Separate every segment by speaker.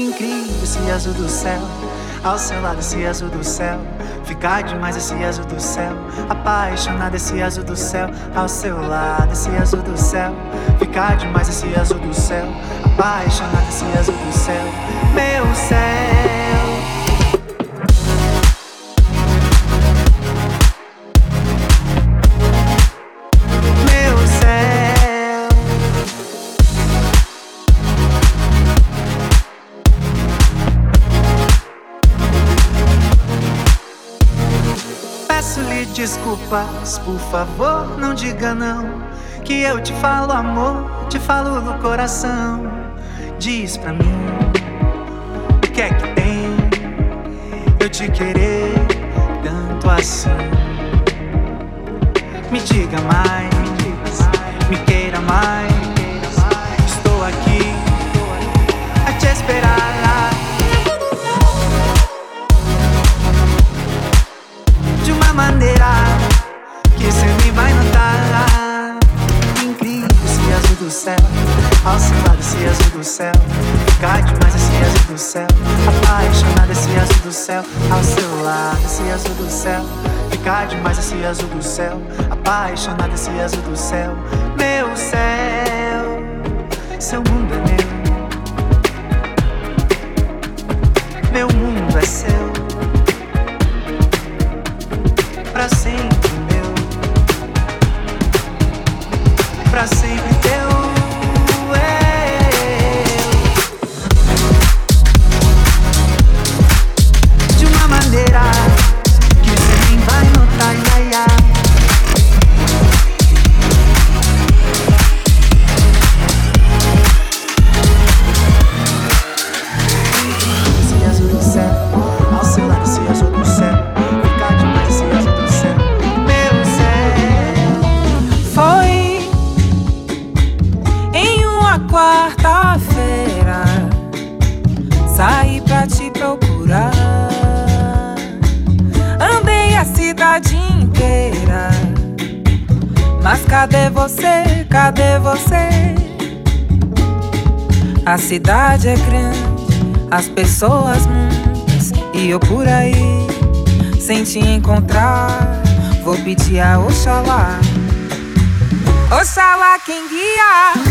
Speaker 1: Incrível esse azul do céu, ao seu lado esse azul do céu. Ficar demais esse azul do céu, apaixonado esse azul do céu, ao seu lado esse azul do céu. Ficar demais esse azul do céu, apaixonado esse azul do céu, meu céu. Desculpas, por favor, não diga não. Que eu te falo amor, te falo do coração. Diz pra mim, o que é que tem? Eu te querer tanto assim. Me diga mais, me queira mais. Estou aqui a te esperar. Do céu. Ficar demais esse azul do céu, apaixonado esse azul do céu, ao seu lado esse azul do céu. Ficar demais esse azul do céu, apaixonado esse azul do céu. Meu céu, seu mundo é meu, meu mundo é seu
Speaker 2: Cadê você? A cidade é grande, as pessoas muitas. E eu por aí, sem te encontrar. Vou pedir a Oxalá. Oxalá quem guia.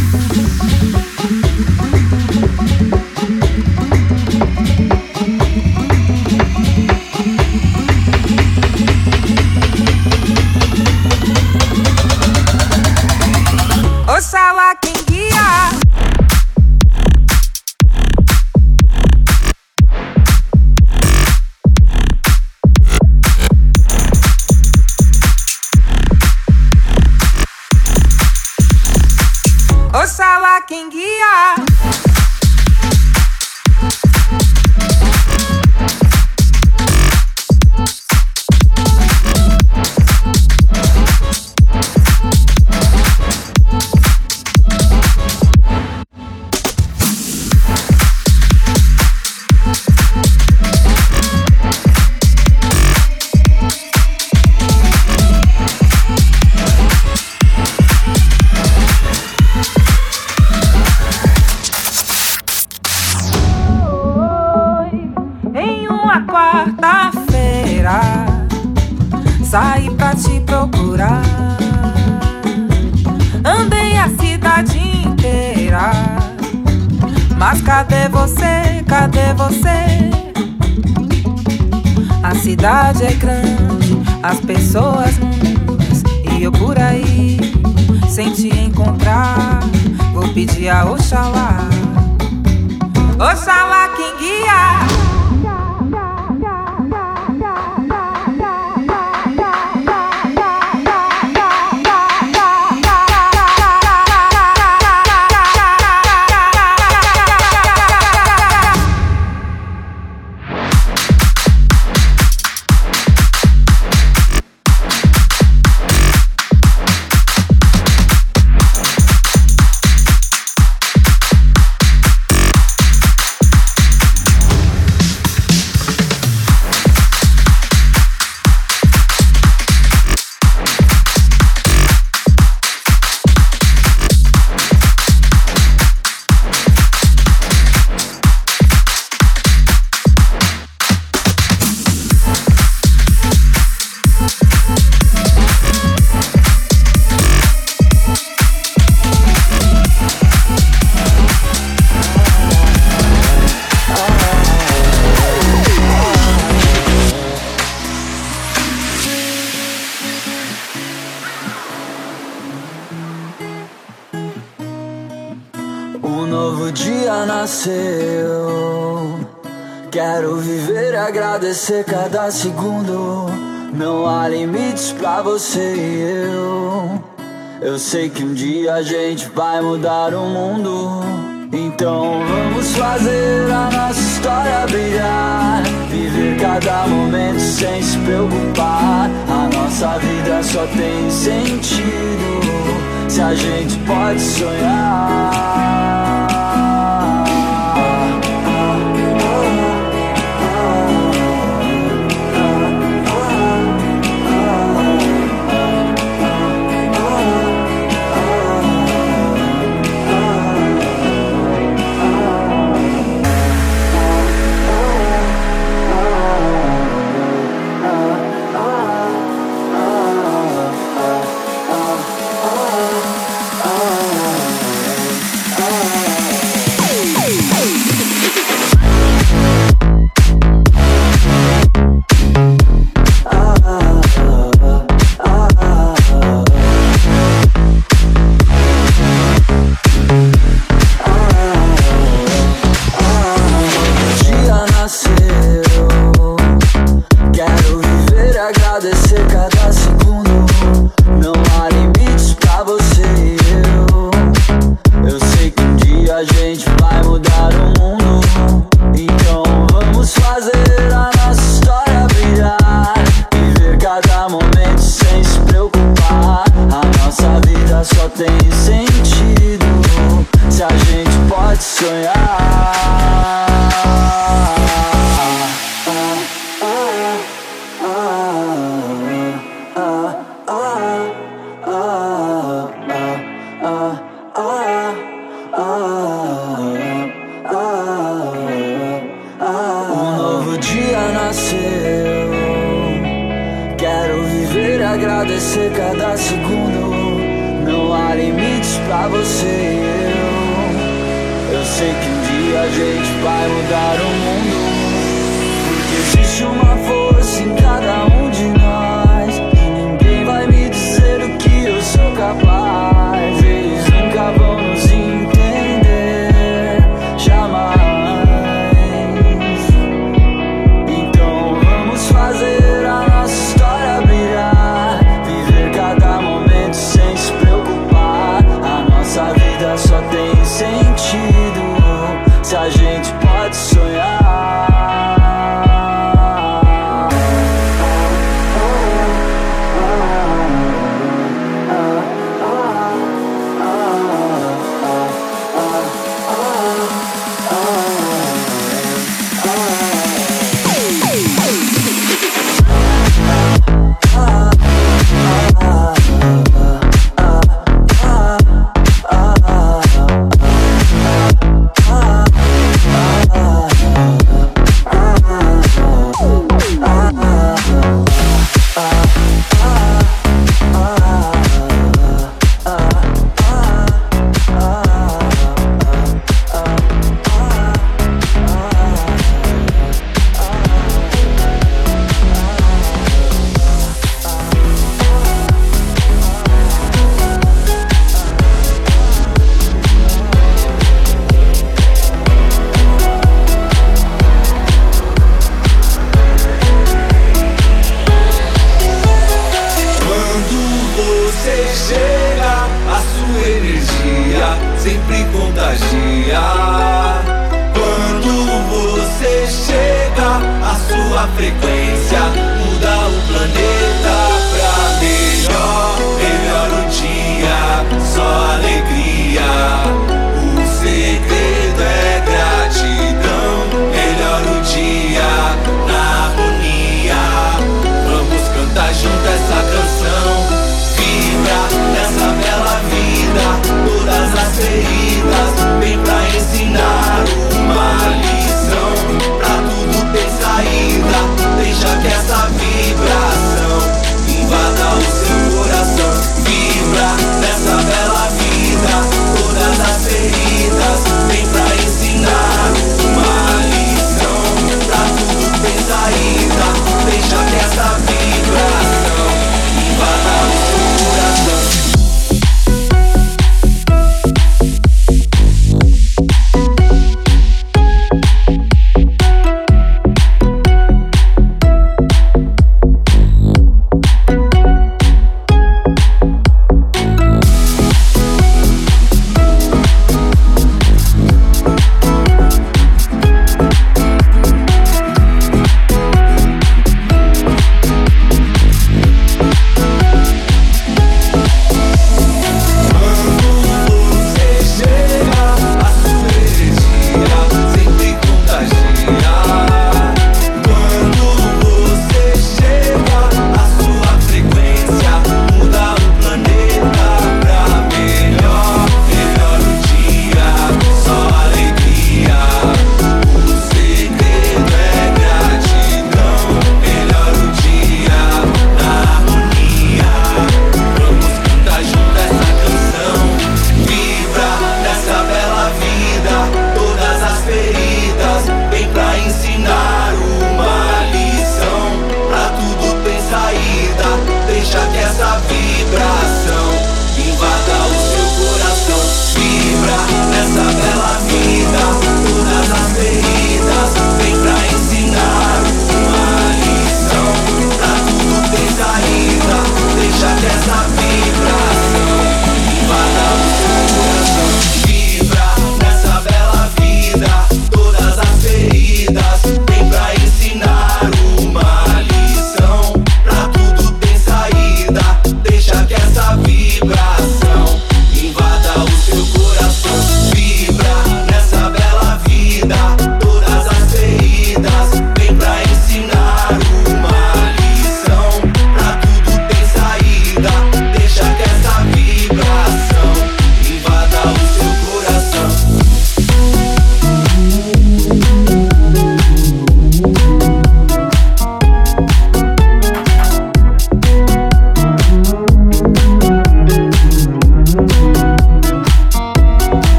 Speaker 3: Agradecer cada segundo. Não há limites pra você e eu. Eu sei que um dia a gente vai mudar o mundo. Então vamos fazer a nossa história brilhar. Viver cada momento sem se preocupar. A nossa vida só tem sentido se a gente pode sonhar.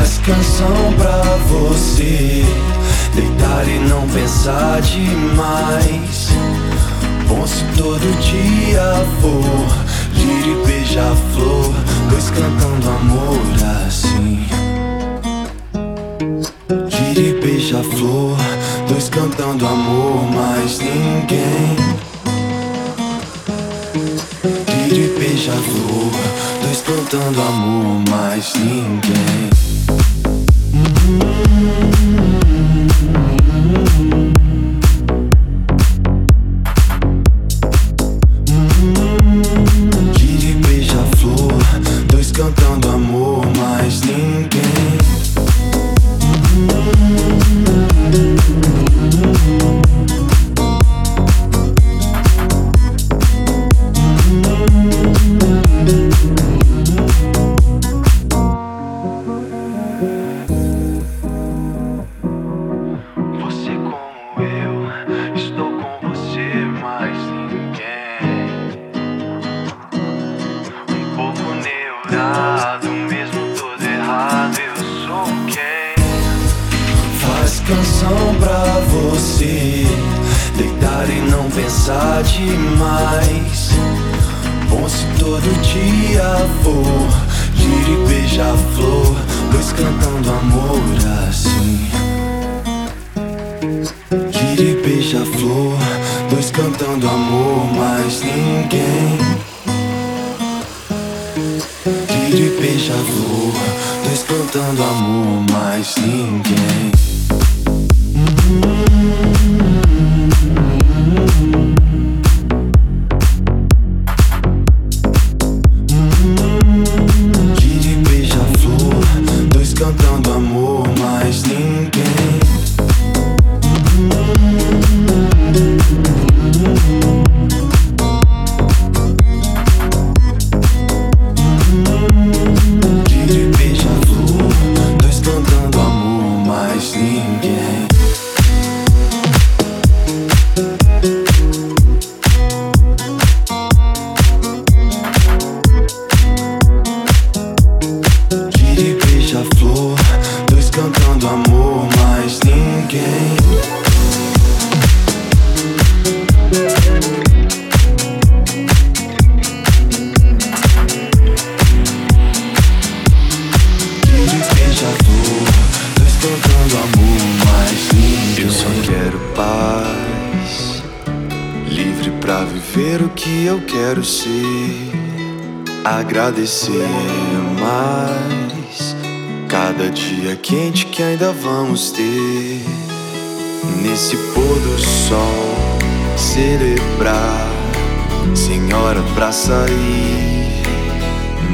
Speaker 4: Faz canção pra você. Deitar e não pensar demais. Bom se todo dia for Gira e beija-flor, dois cantando amor assim. Gira e beija-flor, dois cantando amor, mas ninguém beija-flor Dois cantando amor, mas ninguém agradecer pra sair.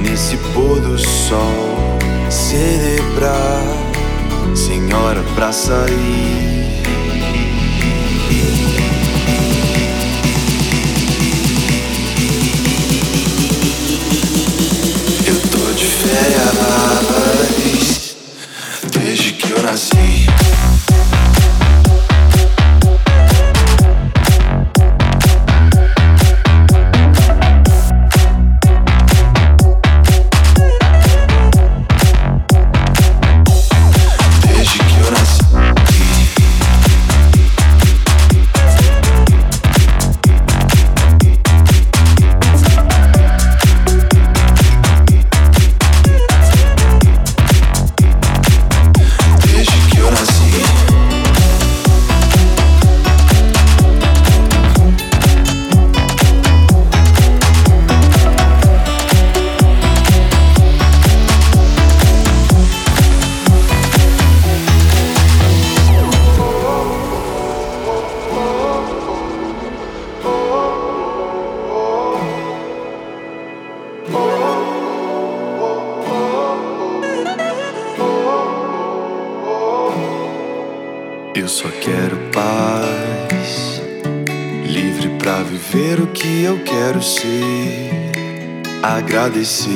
Speaker 4: Nesse pôr do sol, celebrar, senhora pra sair. férias Eu só quero paz, livre pra viver o que eu quero ser, agradecer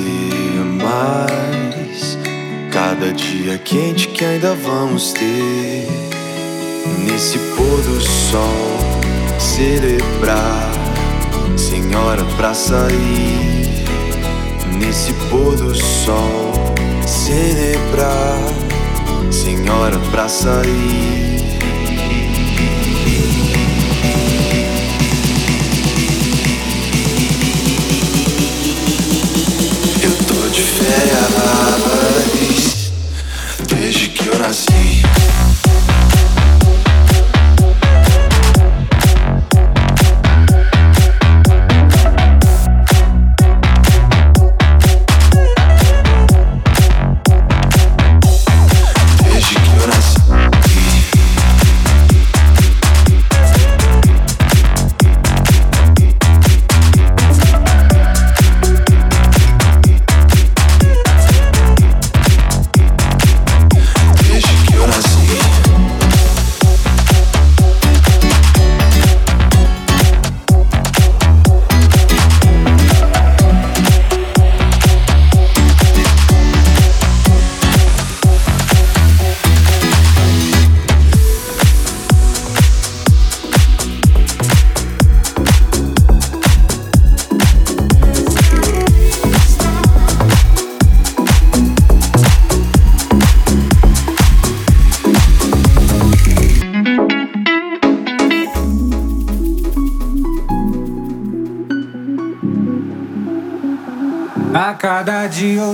Speaker 4: mais cada dia quente que ainda vamos ter. Nesse pôr do sol, celebrar, senhora pra sair. Nesse pôr do sol, celebrar, senhora pra sair.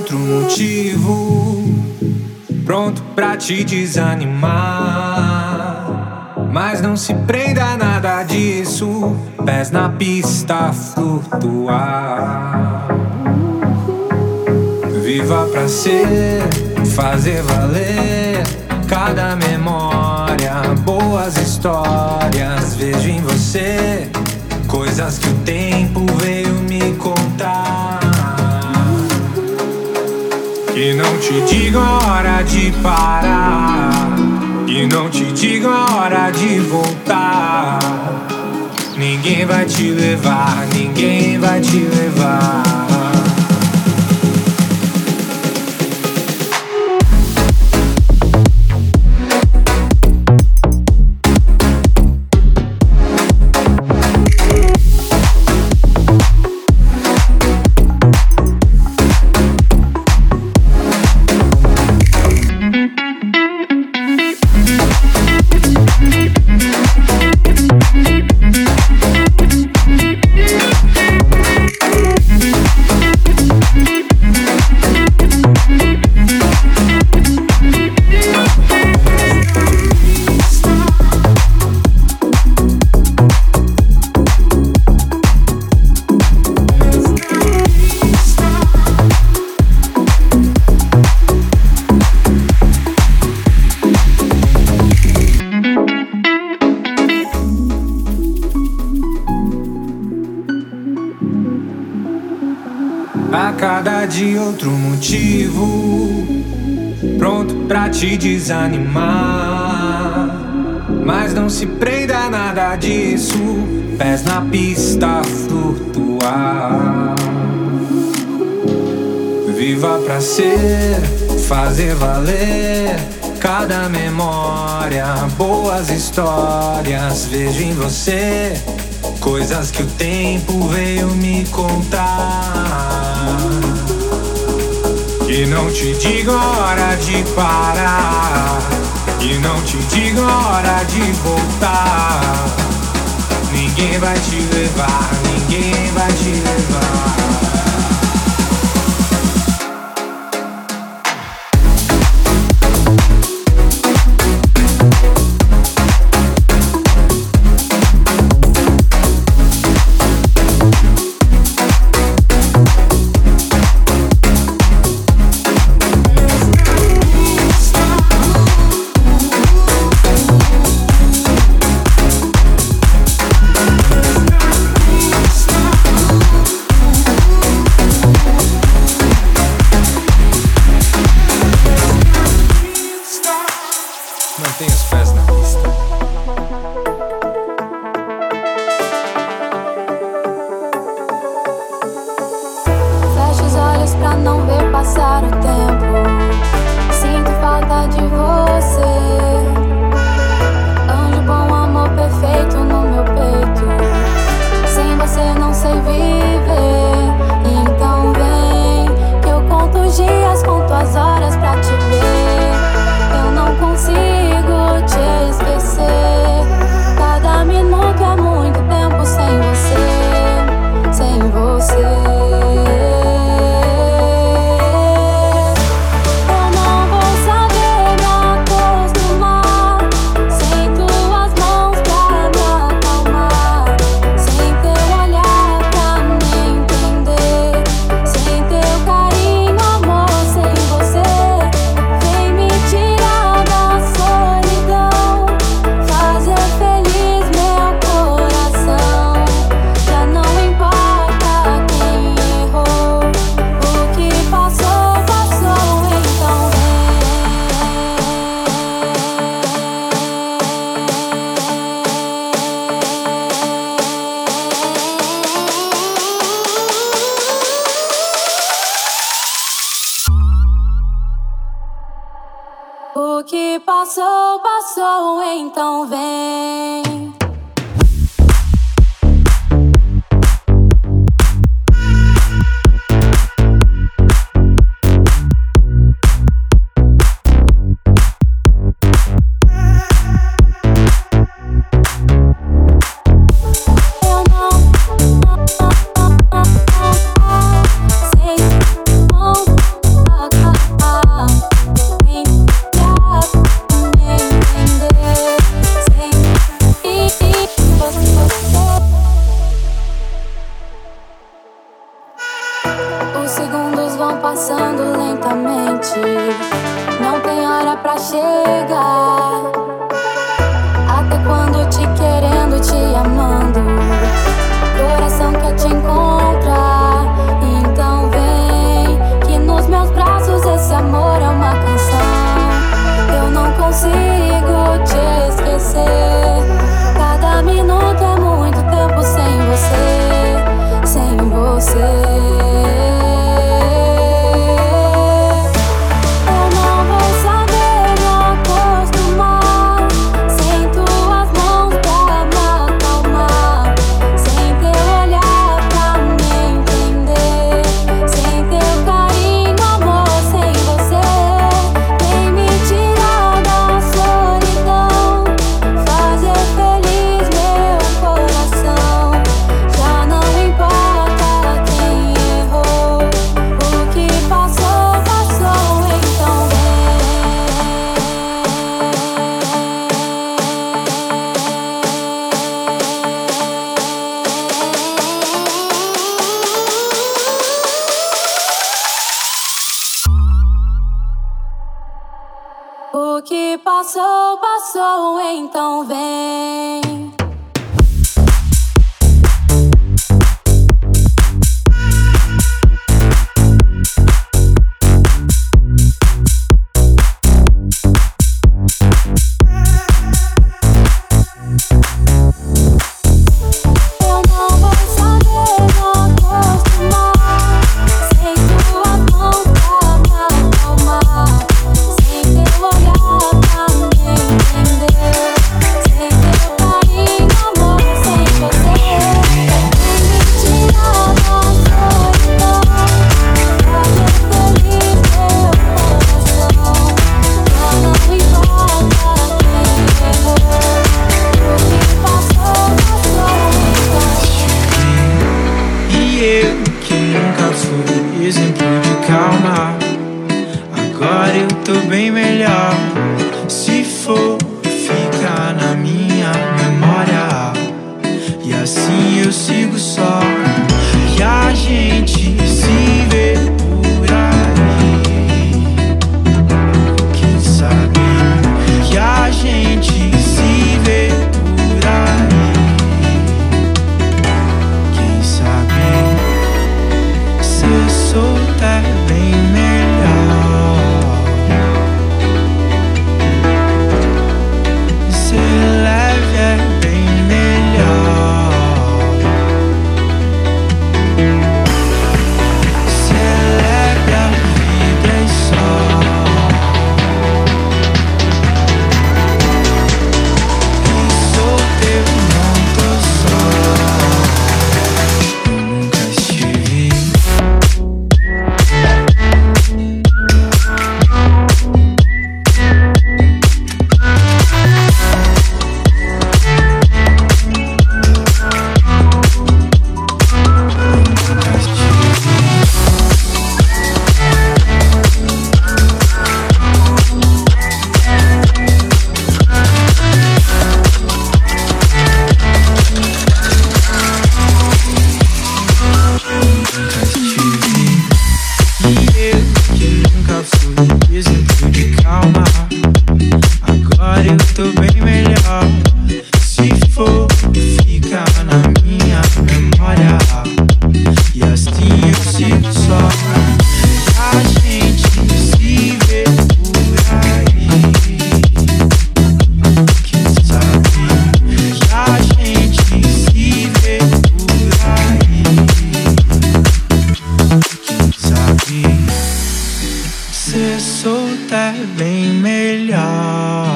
Speaker 5: Outro motivo, pronto pra te desanimar. Mas não se prenda a nada disso, pés na pista flutuar. Viva pra ser, fazer valer cada memória, boas histórias. Vejo em você coisas que o tempo veio me contar. Que não te diga a hora de parar. Que não te diga a hora de voltar. Ninguém vai te levar, ninguém vai te levar. Te desanimar. Mas não se prenda a nada disso, pés na pista flutuar. Viva pra ser, fazer valer cada memória, boas histórias. Vejo em você coisas que o tempo veio me contar. E não te digo hora de parar. E não te digo hora de voltar. Ninguém vai te levar, ninguém vai te levar.
Speaker 6: solta é
Speaker 7: bem melhor.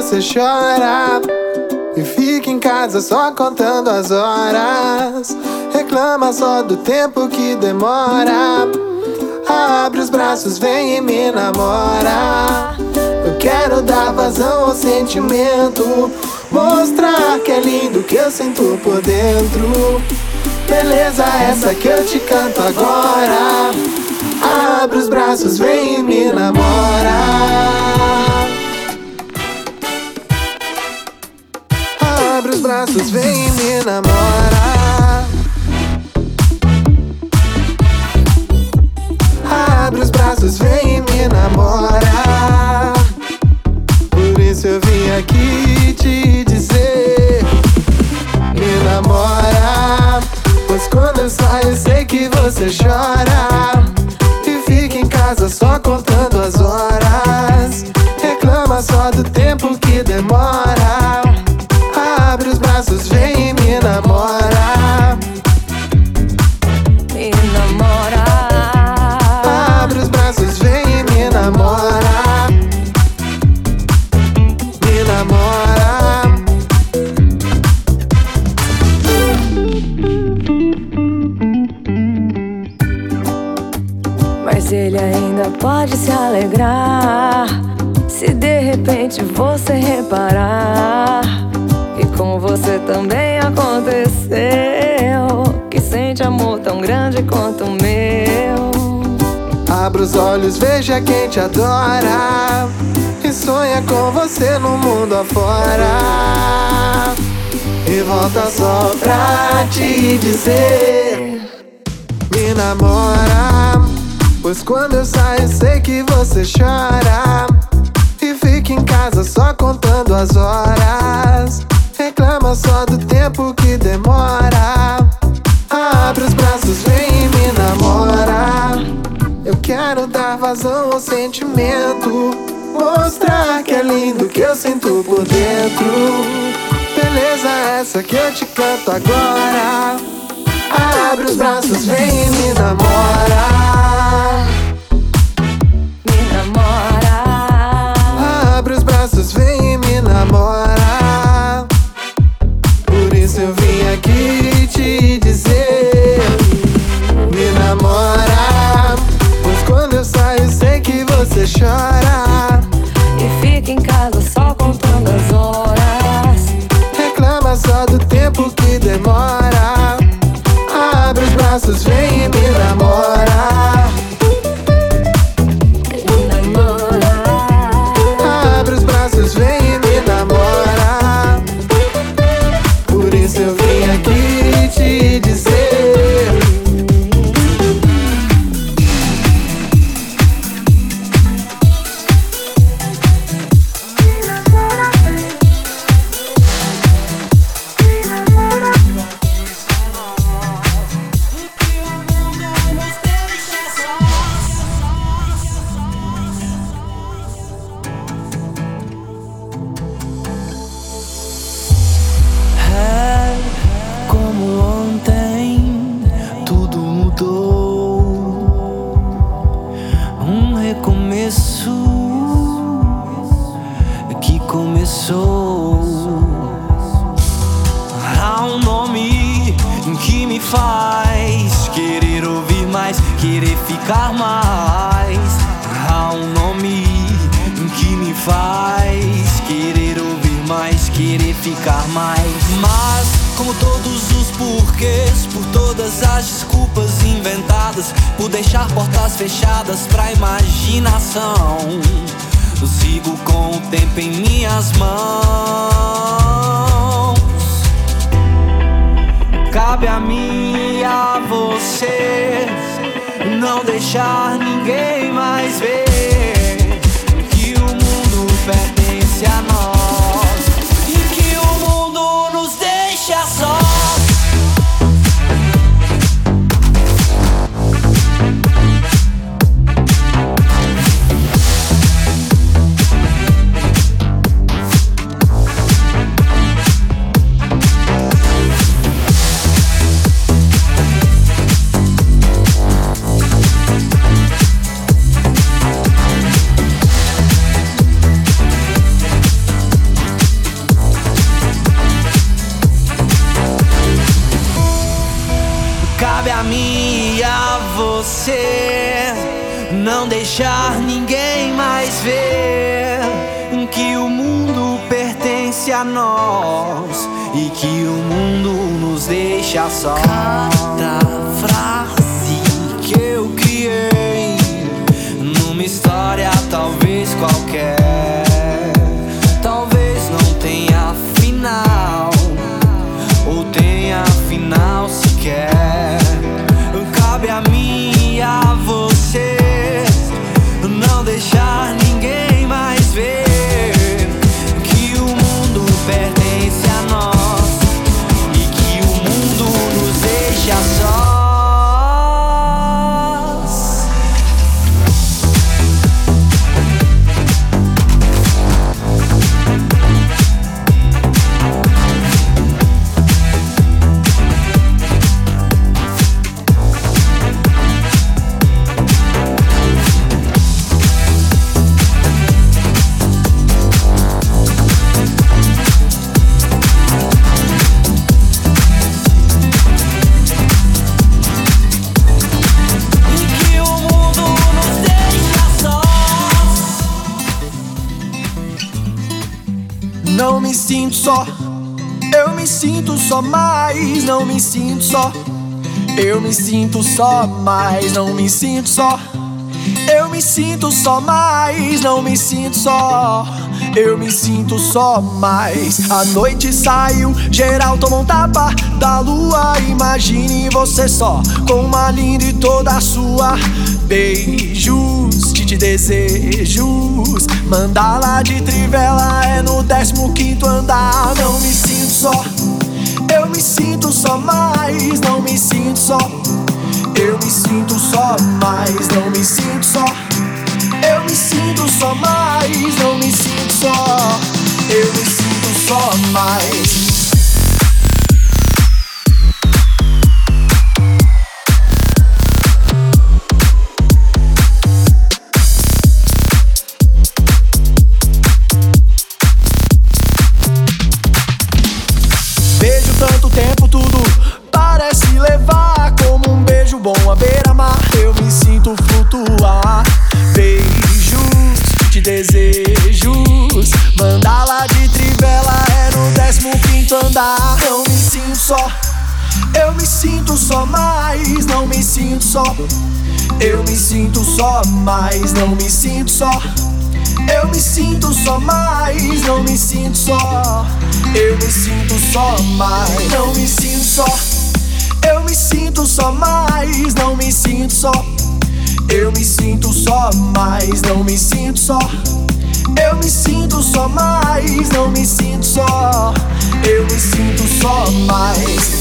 Speaker 7: Você chora e fica em casa só contando as horas. Reclama só do tempo que demora. Abre os braços, vem e me namora. Eu quero dar vazão ao sentimento. Mostrar que é lindo que eu sinto por dentro. Beleza, essa que eu te canto agora. Abre os braços, vem e me namora. Braços, vem e me namora. Abre os braços, vem e me namora. Por isso eu vim aqui te dizer: Me namora. Pois quando eu saio, sei que você chora. E fica em casa só contando as horas. Reclama só do tempo que
Speaker 6: pode se alegrar. Se de repente você reparar com você também aconteceu. Que sente amor tão grande quanto o meu.
Speaker 7: Abra os olhos, veja quem te adora. E sonha com você no mundo afora. E volta só pra te dizer: Me namora. Pois quando eu saio, sei que você chora. E fica em casa só contando as horas reclama só do tempo que demora. Abre os braços, vem e me namora. Eu quero dar vazão ao sentimento. Mostrar que é lindo que eu sinto por dentro. Beleza, essa que eu te canto agora. Abre os braços, vem e me namora.
Speaker 1: Sinto só mais, não me sinto só. Eu me sinto só mais, não me sinto só. Eu me sinto só mais. A noite saiu, geral tomou um tapa da lua. Imagine você só, com uma linda e toda sua. Beijos, que te desejos. Mandala de trivela é no 15 andar. Não me sinto só. Me sinto só mais, não me sinto só. Eu me sinto só mais, não me sinto só. Eu me sinto só mais, não me sinto só. Eu me sinto só mais. Sinto só mais, não me sinto só. Eu me sinto só mais, não me sinto só. Eu me sinto só mais, não me sinto só. Eu me sinto só mais, não me sinto só. Eu me sinto só mais, não me sinto só. Eu me sinto só mais, não me sinto só. Eu me sinto só mais, não me sinto só. Eu me sinto só mais.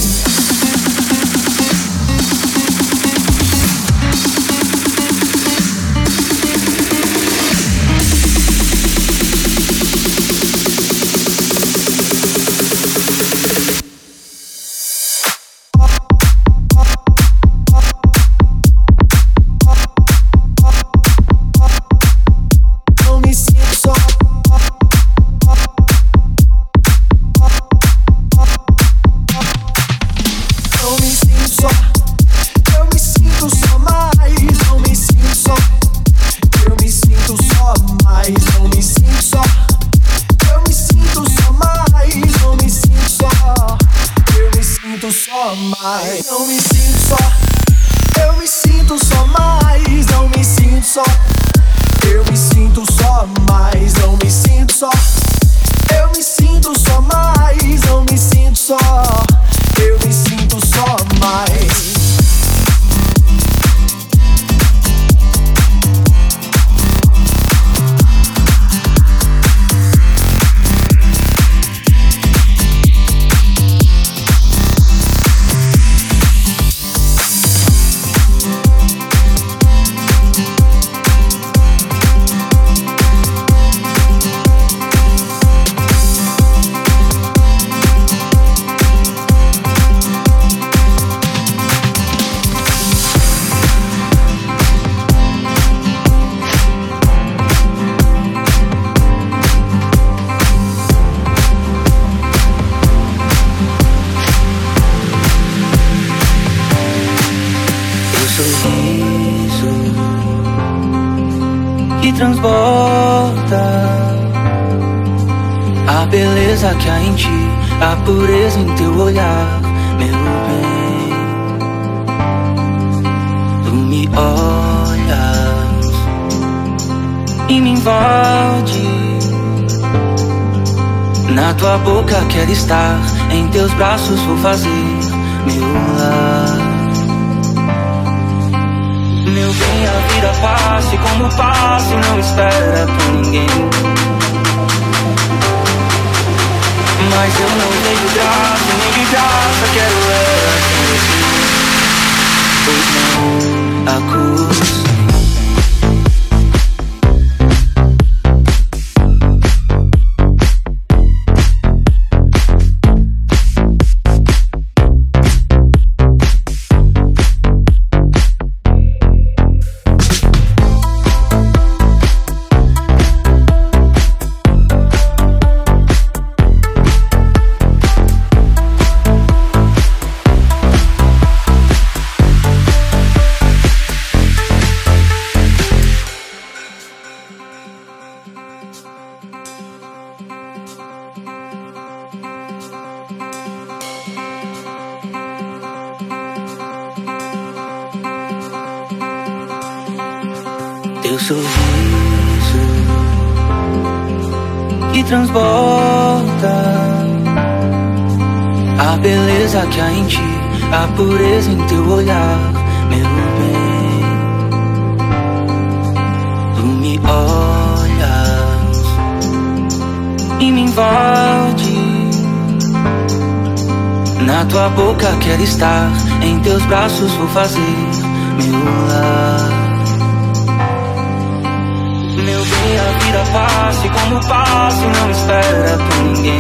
Speaker 8: Braços vou fazer pureza em teu olhar, meu bem. Tu me olhas e me invade. Na tua boca quero estar, em teus braços vou fazer meu lar. Vida passe como passe, não espera por ninguém.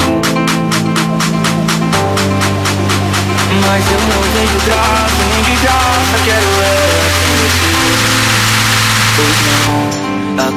Speaker 8: Mas eu não vejo graça, nem de graça quero é Pois não, a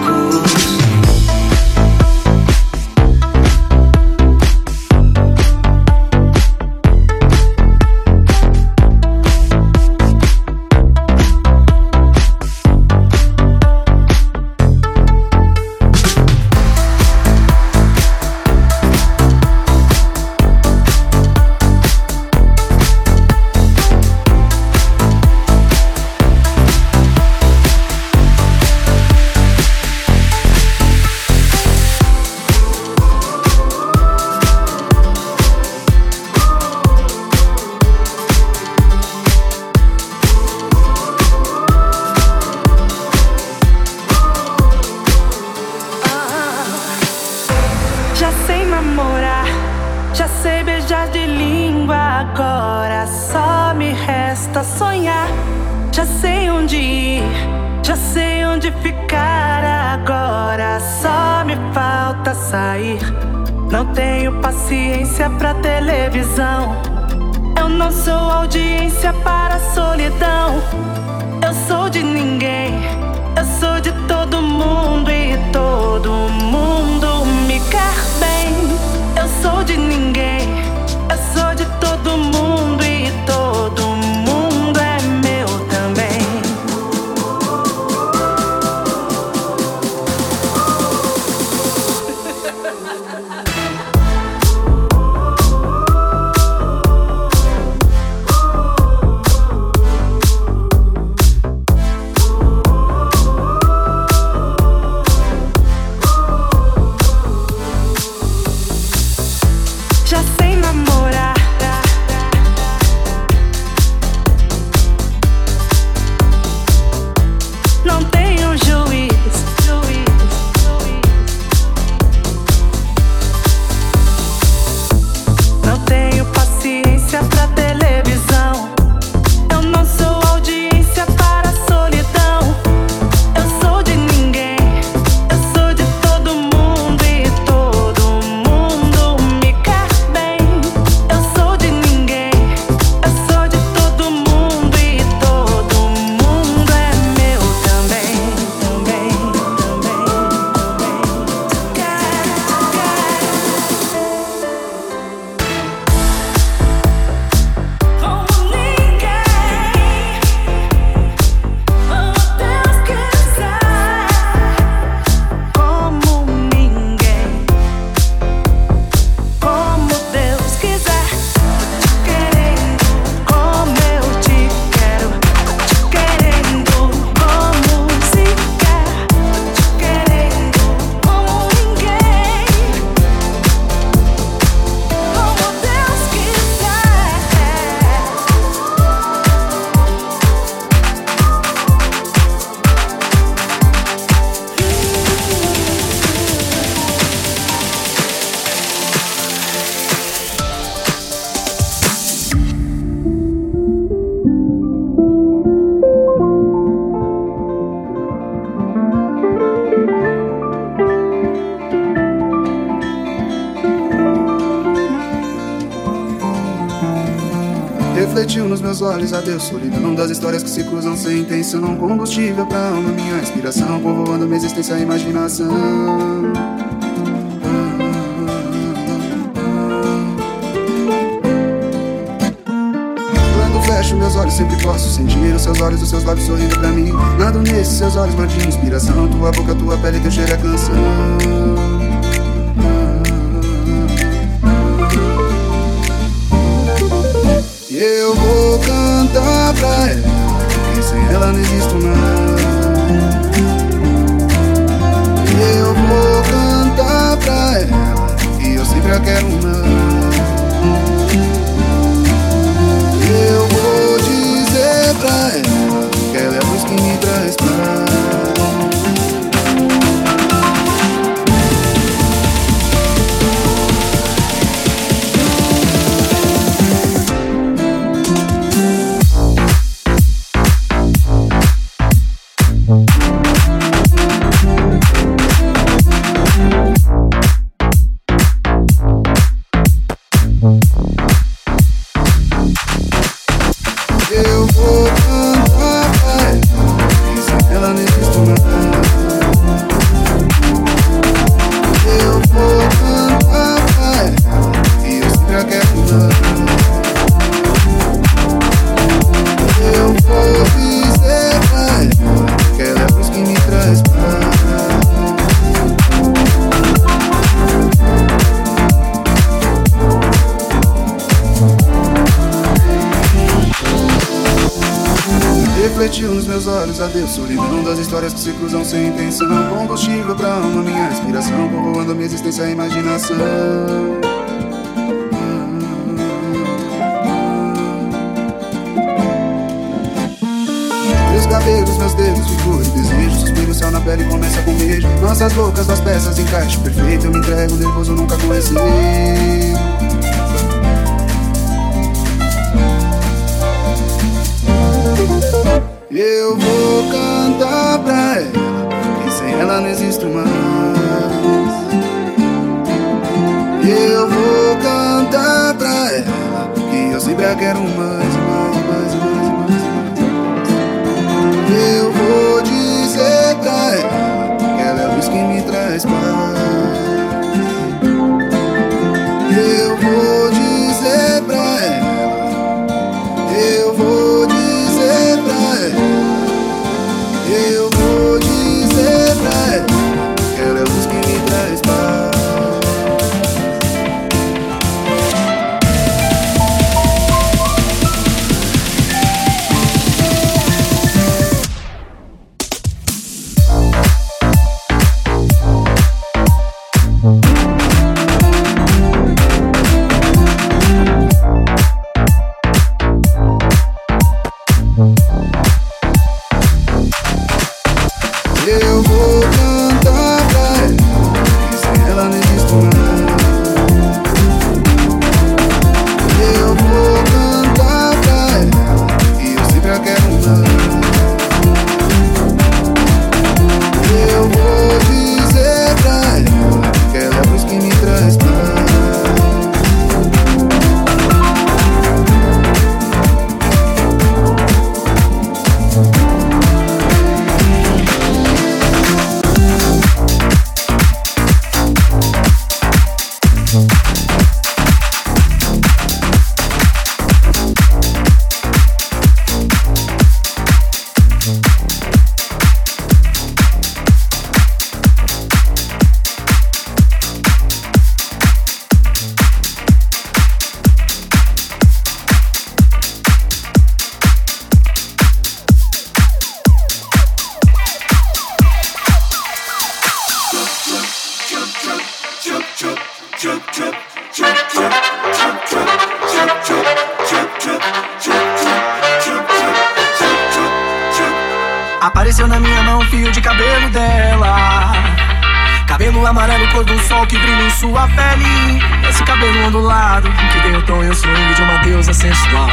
Speaker 9: Refletiu nos meus olhos, adeus, solidão das histórias que se cruzam sem intenção. Combustível pra alma, minha inspiração, povoando minha existência e imaginação. Quando fecho meus olhos, sempre posso sentir os seus olhos, os seus lábios sorrindo pra mim. Nado nesses seus olhos, mar de inspiração. Tua boca, tua pele, teu cheiro é canção. Eu vou cantar pra ela Que sem ela não existo mais. Eu vou cantar pra ela Que eu sempre a quero mais. Eu vou dizer pra ela Que ela é a luz que me traz paz histórias que se cruzam sem intenção. Combustível pra alma, minha inspiração Povoando minha existência e imaginação. Meus cabelos, meus dedos, vigor e desejo. Suspiro céu na pele começa com beijo Nossas bocas, das peças, encaixe perfeito. Eu me entrego, nervoso, nunca conheci Apareceu na minha mão o fio de cabelo dela. Cabelo amarelo, cor do sol que brilha em sua pele. Esse cabelo ondulado que tem o tom e o swing de uma deusa sensual.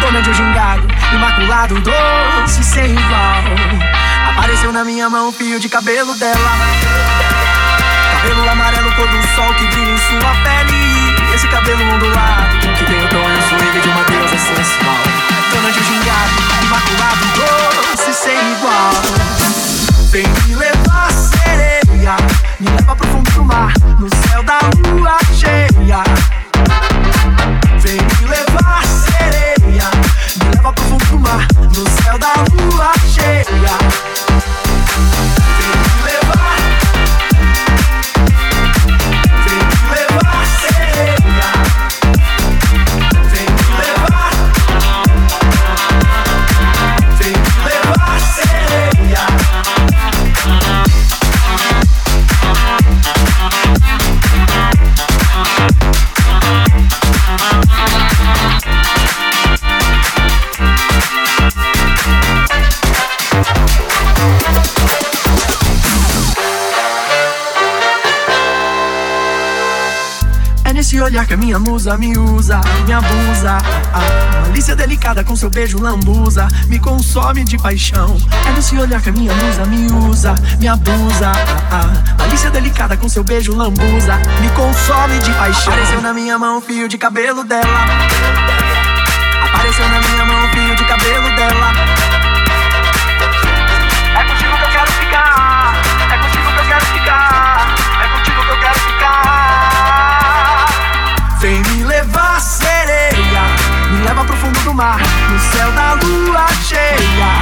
Speaker 9: Dona de um gingado, imaculado, doce sem igual.
Speaker 10: Apareceu na minha mão o fio de cabelo dela. Cabelo amarelo, cor do sol que brilha em sua pele. Esse cabelo ondulado que tem o tom e o swing de uma deusa sensual anjo gingado, imaculado, doce sem igual. Vem me levar, sereia, me leva pro fundo do mar, no céu da lua cheia. Vem me levar, sereia, me leva pro fundo do mar, no céu da lua cheia.
Speaker 1: Olhar que a minha musa me usa, me abusa. A malícia delicada com seu beijo lambuza, me consome de paixão. É nesse olhar que a minha musa me usa, me abusa. A malícia delicada com seu beijo lambuza, me consome de paixão. Apareceu na minha mão o fio de cabelo dela. Apareceu na minha mão o fio de cabelo dela. Mar, no céu da lua cheia.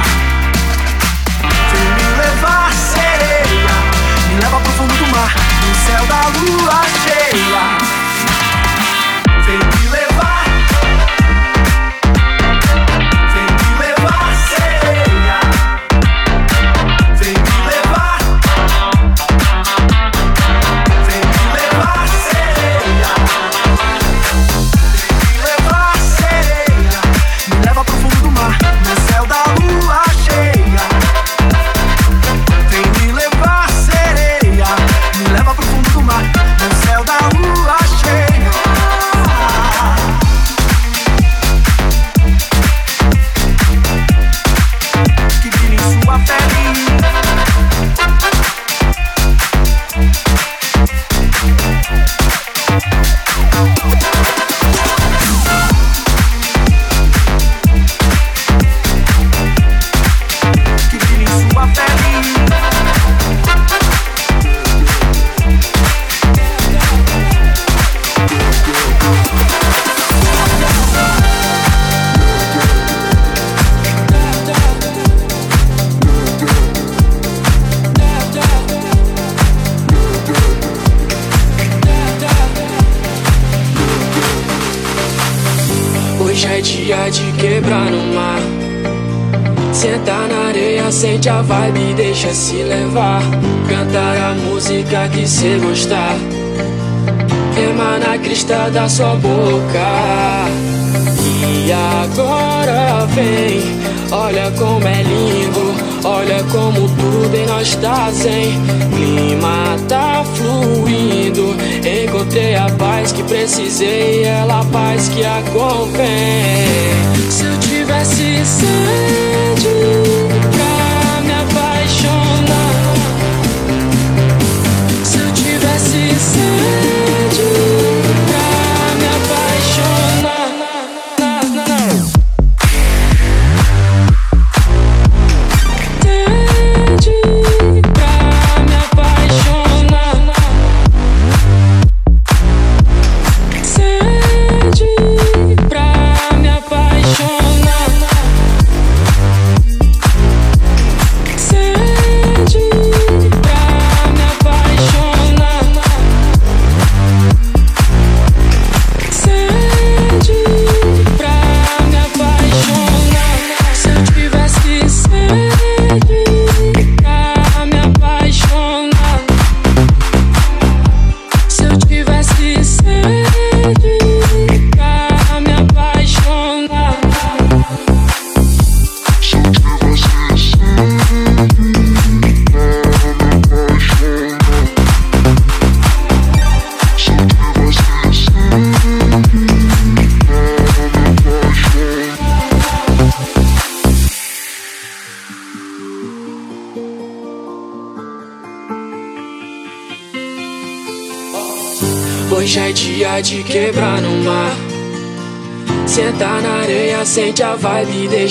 Speaker 1: Vem me levar, sereia. Me leva pro fundo do mar, no céu da lua cheia.
Speaker 8: Crista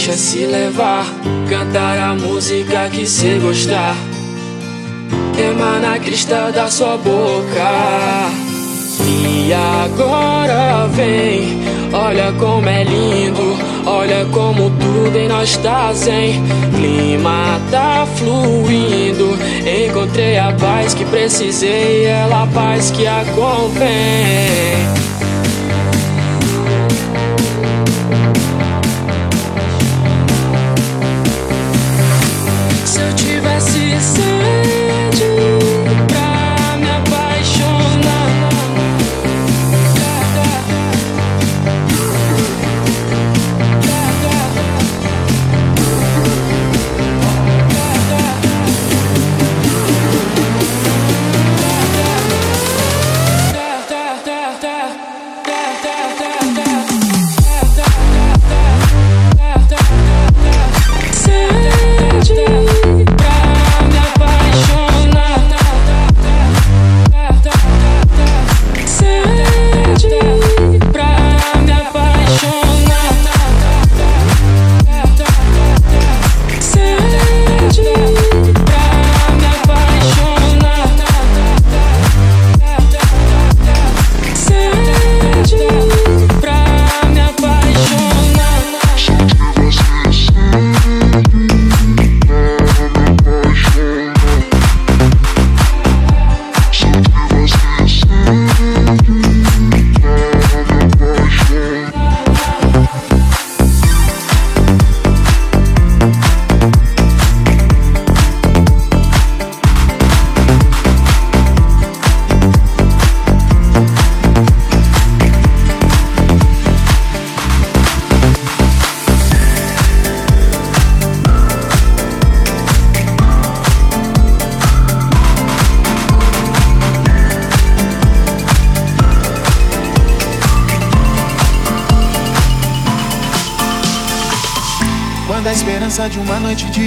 Speaker 8: deixa se levar. Cantar a música que cê gostar. Emana a crista da sua boca. E agora vem, olha como é lindo, olha como tudo em nós tá zen. Clima tá fluindo, encontrei a paz que precisei, ela a paz que a convém.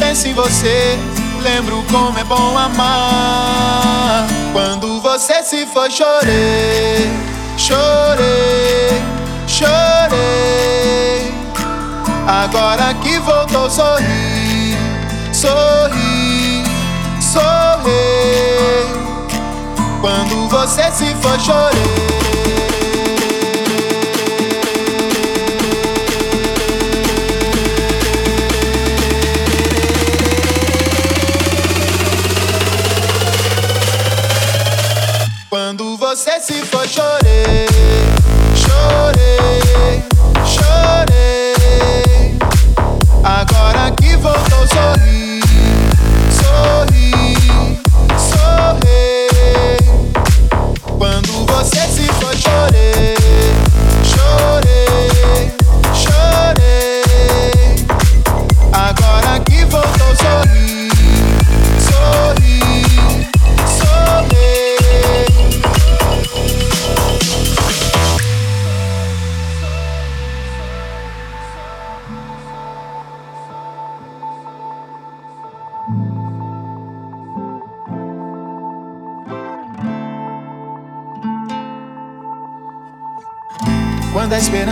Speaker 11: penso em você, lembro como é bom amar. Quando você se foi, chorei, chorei, chorei. Agora que voltou, sorri, sorri, sorri. Quando você se foi, chorei.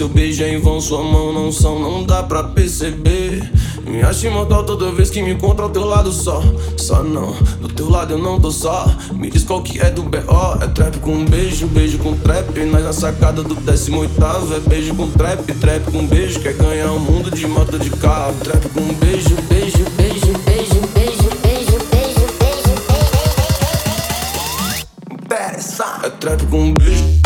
Speaker 12: Seu
Speaker 13: beijo é em vão, sua mão não são, não dá pra perceber. Me acho imortal toda vez que me encontro ao teu lado só. Só não, do teu lado eu não tô só. Me diz qual que é do B.O. É trap com beijo, beijo com trap. Nós na sacada do 18 é beijo com trap, trap com beijo. Quer ganhar o um mundo de moto de carro. Trap com beijo, beijo, beijo, beijo, beijo, beijo, beijo, beijo, beijo. É trap com beijo.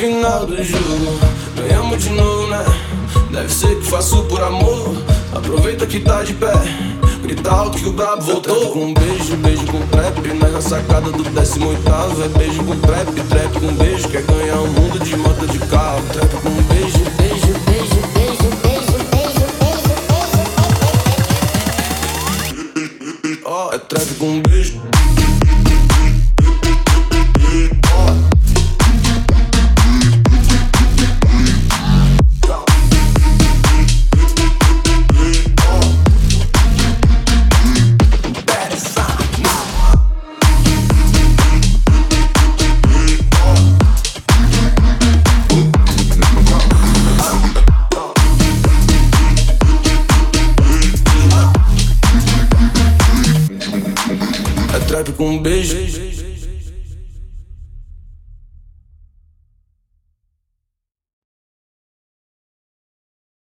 Speaker 13: Final do jogo. Ganhamos de novo, né? Deve ser que faço por amor. Aproveita que tá de pé. Grita alto que o brabo voltou. Com um beijo, beijo com trap. Na sacada do 18 É beijo com trap, trap com beijo Quer ganhar o um mundo de moto de carro. Trap com beijo, beijo,